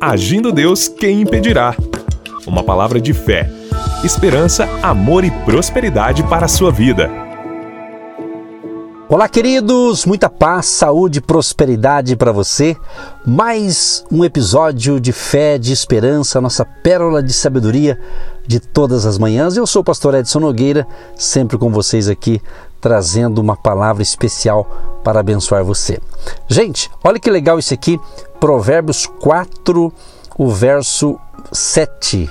Agindo Deus, quem impedirá? Uma palavra de fé, esperança, amor e prosperidade para a sua vida. Olá, queridos, muita paz, saúde e prosperidade para você. Mais um episódio de fé, de esperança, nossa pérola de sabedoria de todas as manhãs. Eu sou o pastor Edson Nogueira, sempre com vocês aqui, trazendo uma palavra especial para abençoar você. Gente, olha que legal isso aqui, Provérbios 4, o verso 7.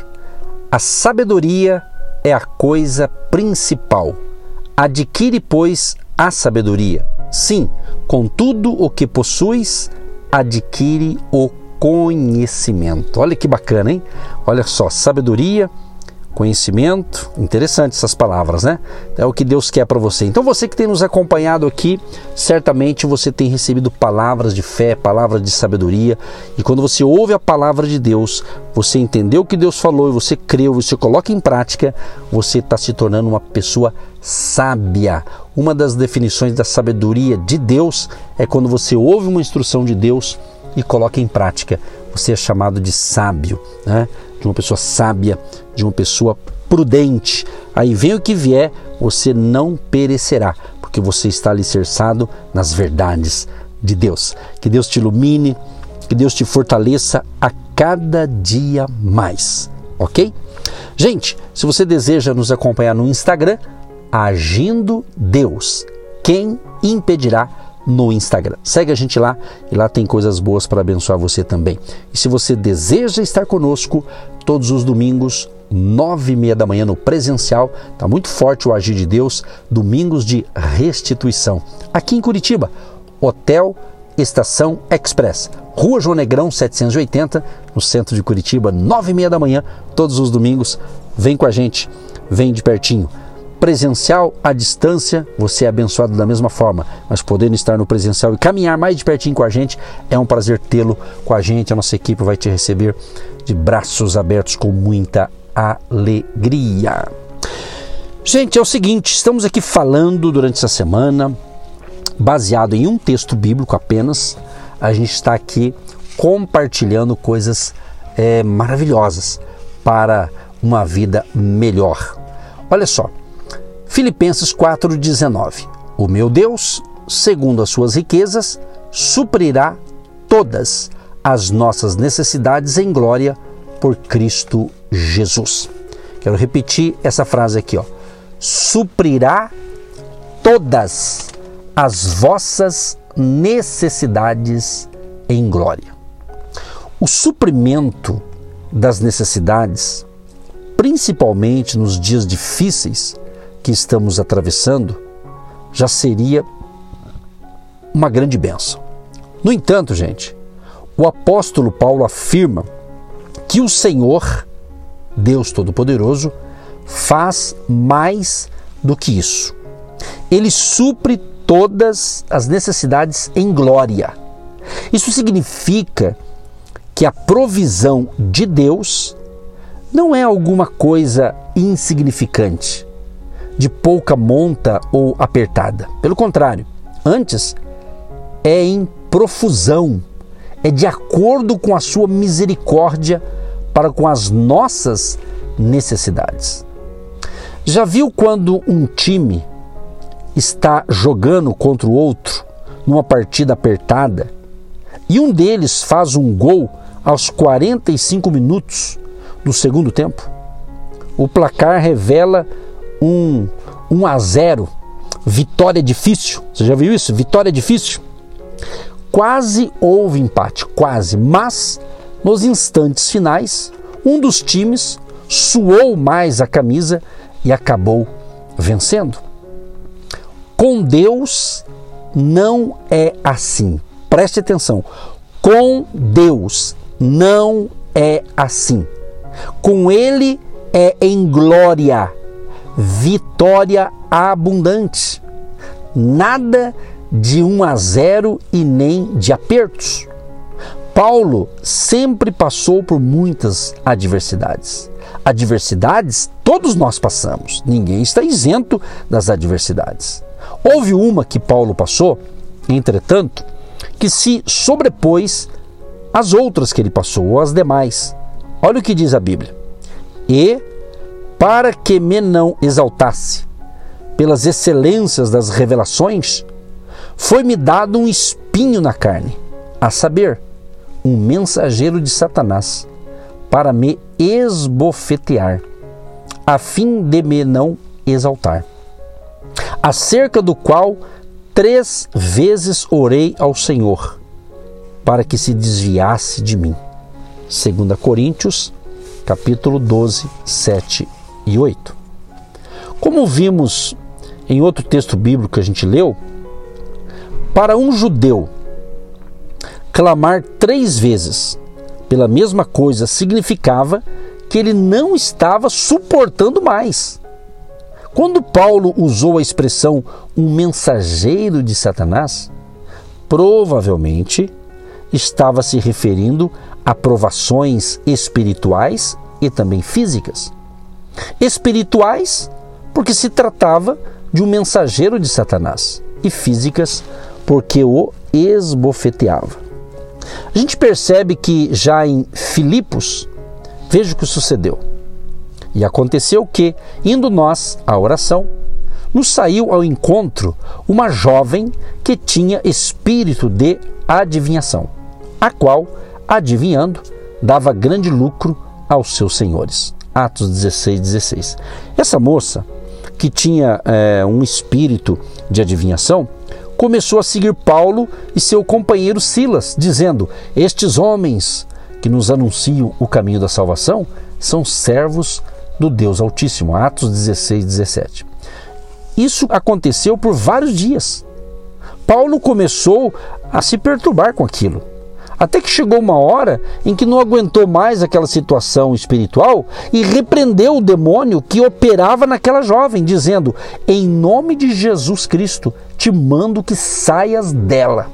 A sabedoria é a coisa principal. Adquire, pois, a sabedoria. Sim, com tudo o que possuis, adquire o conhecimento. Olha que bacana, hein? Olha só, sabedoria, conhecimento. Interessante essas palavras, né? É o que Deus quer para você. Então, você que tem nos acompanhado aqui, certamente você tem recebido palavras de fé, palavras de sabedoria. E quando você ouve a palavra de Deus, você entendeu o que Deus falou e você creu, você coloca em prática, você está se tornando uma pessoa sábia. Uma das definições da sabedoria de Deus é quando você ouve uma instrução de Deus e coloca em prática. Você é chamado de sábio, né? De uma pessoa sábia, de uma pessoa prudente. Aí vem o que vier, você não perecerá, porque você está alicerçado nas verdades de Deus. Que Deus te ilumine, que Deus te fortaleça a cada dia mais, ok? Gente, se você deseja nos acompanhar no Instagram, Agindo Deus, quem impedirá? No Instagram. Segue a gente lá e lá tem coisas boas para abençoar você também. E se você deseja estar conosco todos os domingos, nove e meia da manhã no presencial, tá muito forte o agir de Deus, domingos de restituição. Aqui em Curitiba, Hotel Estação Express, Rua João Negrão 780, no centro de Curitiba, nove e meia da manhã, todos os domingos. Vem com a gente, vem de pertinho presencial, à distância, você é abençoado da mesma forma, mas podendo estar no presencial e caminhar mais de pertinho com a gente, é um prazer tê-lo com a gente. A nossa equipe vai te receber de braços abertos com muita alegria. Gente, é o seguinte, estamos aqui falando durante essa semana, baseado em um texto bíblico apenas, a gente está aqui compartilhando coisas é, maravilhosas para uma vida melhor. Olha só, Filipenses 4,19: O meu Deus, segundo as suas riquezas, suprirá todas as nossas necessidades em glória por Cristo Jesus. Quero repetir essa frase aqui, ó. Suprirá todas as vossas necessidades em glória. O suprimento das necessidades, principalmente nos dias difíceis, que estamos atravessando já seria uma grande benção. No entanto, gente, o apóstolo Paulo afirma que o Senhor, Deus Todo-Poderoso, faz mais do que isso. Ele supre todas as necessidades em glória. Isso significa que a provisão de Deus não é alguma coisa insignificante de pouca monta ou apertada. Pelo contrário, antes é em profusão, é de acordo com a sua misericórdia para com as nossas necessidades. Já viu quando um time está jogando contra o outro numa partida apertada e um deles faz um gol aos 45 minutos do segundo tempo? O placar revela um 1 a 0, vitória difícil. Você já viu isso? Vitória difícil. Quase houve empate, quase, mas nos instantes finais, um dos times suou mais a camisa e acabou vencendo. Com Deus não é assim. Preste atenção. Com Deus não é assim. Com Ele é em glória vitória abundante. Nada de 1 a 0 e nem de apertos. Paulo sempre passou por muitas adversidades. Adversidades todos nós passamos, ninguém está isento das adversidades. Houve uma que Paulo passou, entretanto, que se sobrepôs as outras que ele passou, ou as demais. Olha o que diz a Bíblia. E, para que me não exaltasse pelas excelências das revelações, foi-me dado um espinho na carne, a saber, um mensageiro de Satanás, para me esbofetear, a fim de me não exaltar. Acerca do qual três vezes orei ao Senhor, para que se desviasse de mim. 2 Coríntios, capítulo 12, 7 e 8. Como vimos em outro texto bíblico que a gente leu, para um judeu clamar três vezes pela mesma coisa significava que ele não estava suportando mais. Quando Paulo usou a expressão um mensageiro de Satanás, provavelmente estava se referindo a provações espirituais e também físicas. Espirituais, porque se tratava de um mensageiro de Satanás, e físicas, porque o esbofeteava. A gente percebe que já em Filipos, veja o que sucedeu. E aconteceu que, indo nós à oração, nos saiu ao encontro uma jovem que tinha espírito de adivinhação, a qual, adivinhando, dava grande lucro aos seus senhores. Atos 16, 16. Essa moça, que tinha é, um espírito de adivinhação, começou a seguir Paulo e seu companheiro Silas, dizendo: Estes homens que nos anunciam o caminho da salvação são servos do Deus Altíssimo. Atos 16, 17. Isso aconteceu por vários dias. Paulo começou a se perturbar com aquilo. Até que chegou uma hora em que não aguentou mais aquela situação espiritual e repreendeu o demônio que operava naquela jovem, dizendo: Em nome de Jesus Cristo, te mando que saias dela.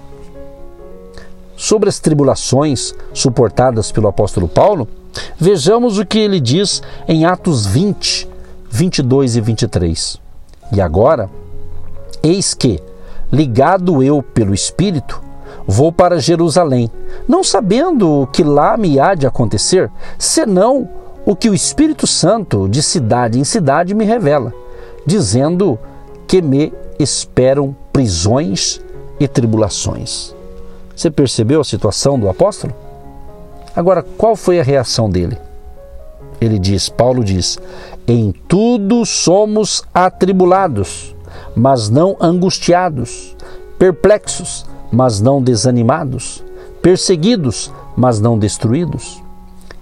Sobre as tribulações suportadas pelo apóstolo Paulo, vejamos o que ele diz em Atos 20, 22 e 23. E agora, eis que, ligado eu pelo Espírito, Vou para Jerusalém, não sabendo o que lá me há de acontecer, senão o que o Espírito Santo, de cidade em cidade, me revela, dizendo que me esperam prisões e tribulações. Você percebeu a situação do apóstolo? Agora, qual foi a reação dele? Ele diz, Paulo diz: Em tudo somos atribulados, mas não angustiados, perplexos, mas não desanimados, perseguidos, mas não destruídos.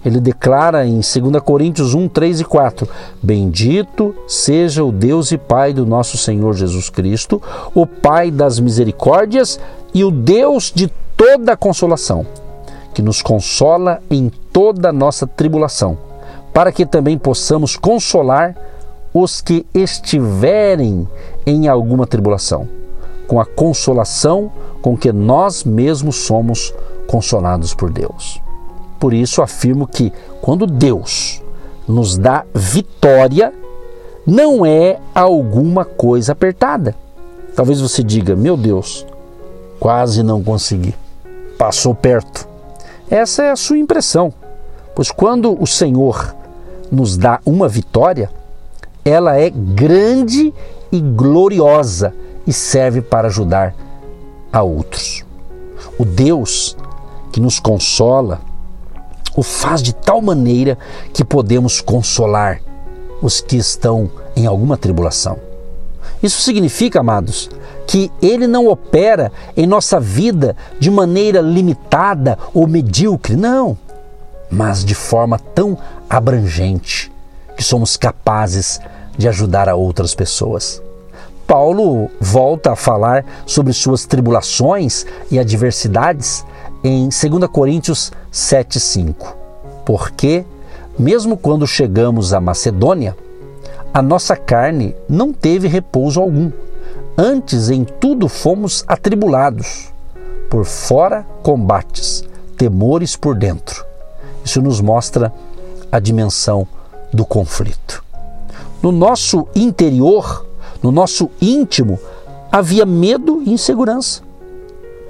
Ele declara em 2 Coríntios 1, 3 e 4: Bendito seja o Deus e Pai do nosso Senhor Jesus Cristo, o Pai das misericórdias e o Deus de toda consolação, que nos consola em toda nossa tribulação, para que também possamos consolar os que estiverem em alguma tribulação com a consolação com que nós mesmos somos consolados por Deus. Por isso afirmo que quando Deus nos dá vitória, não é alguma coisa apertada. Talvez você diga: Meu Deus, quase não consegui, passou perto. Essa é a sua impressão, pois quando o Senhor nos dá uma vitória, ela é grande e gloriosa e serve para ajudar a outros. O Deus que nos consola o faz de tal maneira que podemos consolar os que estão em alguma tribulação. Isso significa, amados, que Ele não opera em nossa vida de maneira limitada ou medíocre, não, mas de forma tão abrangente que somos capazes de ajudar a outras pessoas. Paulo volta a falar sobre suas tribulações e adversidades em 2 Coríntios 7,5. Porque, mesmo quando chegamos à Macedônia, a nossa carne não teve repouso algum. Antes, em tudo fomos atribulados. Por fora, combates, temores por dentro. Isso nos mostra a dimensão do conflito. No nosso interior, no nosso íntimo, havia medo e insegurança.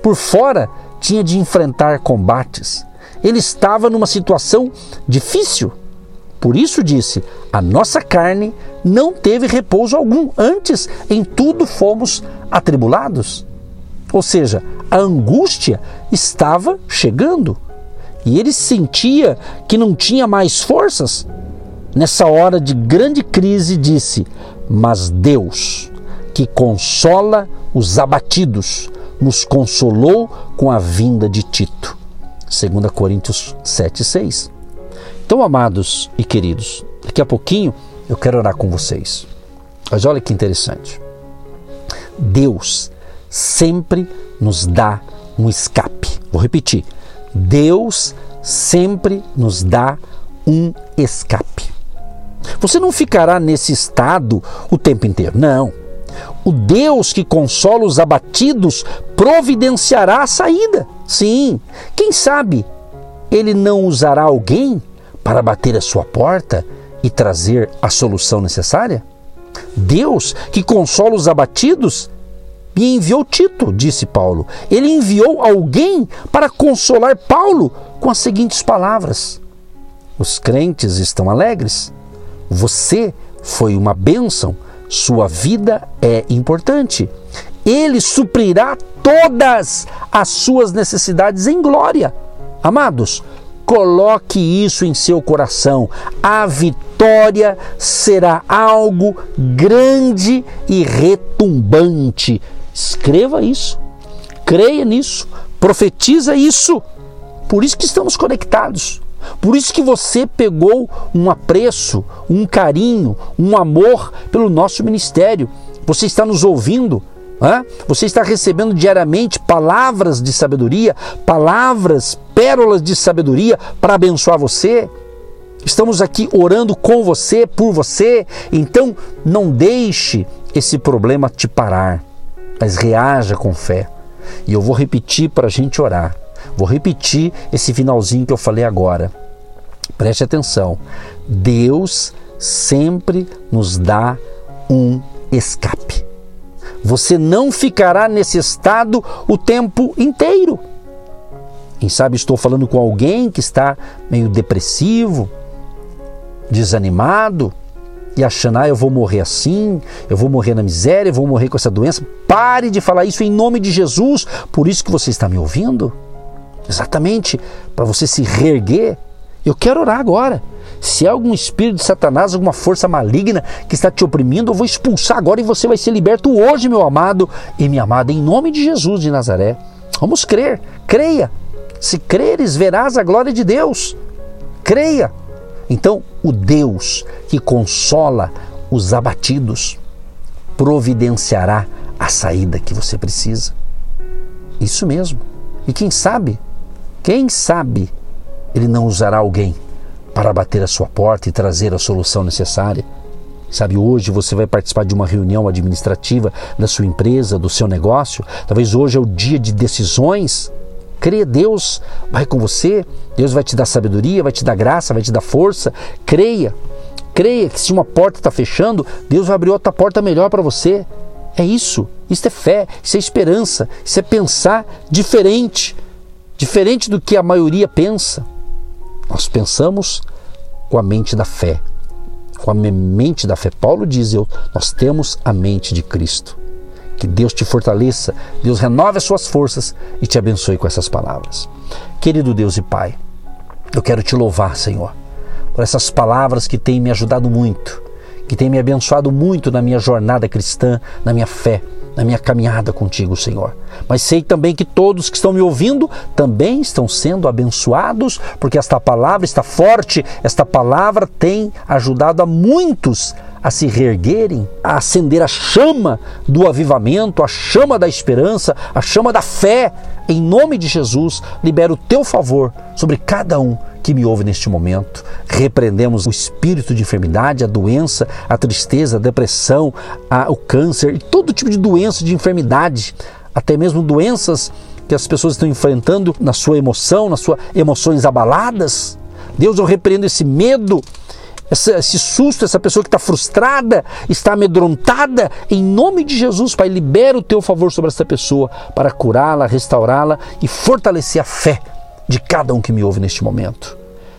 Por fora, tinha de enfrentar combates, ele estava numa situação difícil. Por isso disse: a nossa carne não teve repouso algum, antes em tudo fomos atribulados. Ou seja, a angústia estava chegando e ele sentia que não tinha mais forças. Nessa hora de grande crise, disse: Mas Deus, que consola os abatidos, nos consolou com a vinda de Tito. 2 Coríntios 7,6. Então, amados e queridos, daqui a pouquinho eu quero orar com vocês. Mas olha que interessante. Deus sempre nos dá um escape. Vou repetir. Deus sempre nos dá um escape. Você não ficará nesse estado o tempo inteiro, não. O Deus que consola os abatidos providenciará a saída. Sim, quem sabe ele não usará alguém para bater a sua porta e trazer a solução necessária? Deus que consola os abatidos me enviou Tito, disse Paulo. Ele enviou alguém para consolar Paulo com as seguintes palavras: Os crentes estão alegres. Você foi uma bênção. Sua vida é importante. Ele suprirá todas as suas necessidades em glória. Amados, coloque isso em seu coração. A vitória será algo grande e retumbante Escreva isso, creia nisso, profetiza isso. Por isso que estamos conectados. Por isso que você pegou um apreço, um carinho, um amor pelo nosso ministério. Você está nos ouvindo, você está recebendo diariamente palavras de sabedoria, palavras, pérolas de sabedoria para abençoar você. Estamos aqui orando com você, por você. Então, não deixe esse problema te parar mas reaja com fé. E eu vou repetir para a gente orar. Vou repetir esse finalzinho que eu falei agora. Preste atenção. Deus sempre nos dá um escape. Você não ficará nesse estado o tempo inteiro. Quem sabe estou falando com alguém que está meio depressivo, desanimado, e achando, ah, eu vou morrer assim, eu vou morrer na miséria, eu vou morrer com essa doença. Pare de falar isso em nome de Jesus. Por isso que você está me ouvindo. Exatamente, para você se reerguer. Eu quero orar agora. Se há algum espírito de Satanás, alguma força maligna que está te oprimindo, eu vou expulsar agora e você vai ser liberto hoje, meu amado e minha amada, em nome de Jesus de Nazaré. Vamos crer, creia. Se creres, verás a glória de Deus. Creia. Então, o Deus que consola os abatidos providenciará a saída que você precisa. Isso mesmo. E quem sabe, quem sabe, ele não usará alguém para bater a sua porta e trazer a solução necessária. Sabe, hoje você vai participar de uma reunião administrativa da sua empresa, do seu negócio. Talvez hoje é o dia de decisões Crê, Deus vai com você, Deus vai te dar sabedoria, vai te dar graça, vai te dar força. Creia, creia que se uma porta está fechando, Deus vai abrir outra porta melhor para você. É isso, isso é fé, isso é esperança, isso é pensar diferente, diferente do que a maioria pensa. Nós pensamos com a mente da fé, com a mente da fé. Paulo diz: eu, nós temos a mente de Cristo. Que Deus te fortaleça, Deus renove as suas forças e te abençoe com essas palavras. Querido Deus e Pai, eu quero te louvar, Senhor, por essas palavras que têm me ajudado muito, que têm me abençoado muito na minha jornada cristã, na minha fé, na minha caminhada contigo, Senhor. Mas sei também que todos que estão me ouvindo também estão sendo abençoados, porque esta palavra está forte, esta palavra tem ajudado a muitos a se reerguerem, a acender a chama do avivamento, a chama da esperança, a chama da fé. Em nome de Jesus, libero o teu favor sobre cada um que me ouve neste momento. Repreendemos o espírito de enfermidade, a doença, a tristeza, a depressão, a, o câncer todo tipo de doença, de enfermidade, até mesmo doenças que as pessoas estão enfrentando na sua emoção, nas suas emoções abaladas. Deus, eu repreendo esse medo, esse susto, essa pessoa que está frustrada, está amedrontada, em nome de Jesus, Pai, libera o teu favor sobre essa pessoa para curá-la, restaurá-la e fortalecer a fé de cada um que me ouve neste momento.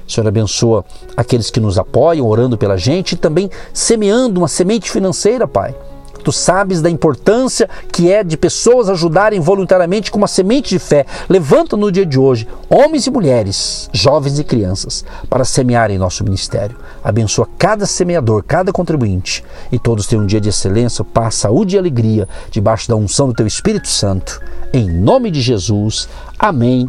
Senhor, abençoa aqueles que nos apoiam, orando pela gente e também semeando uma semente financeira, Pai Tu sabes da importância que é de pessoas ajudarem voluntariamente com uma semente de fé. Levanta no dia de hoje homens e mulheres, jovens e crianças, para semearem nosso ministério. Abençoa cada semeador, cada contribuinte. E todos tenham um dia de excelência, paz, saúde e alegria, debaixo da unção do Teu Espírito Santo. Em nome de Jesus. Amém.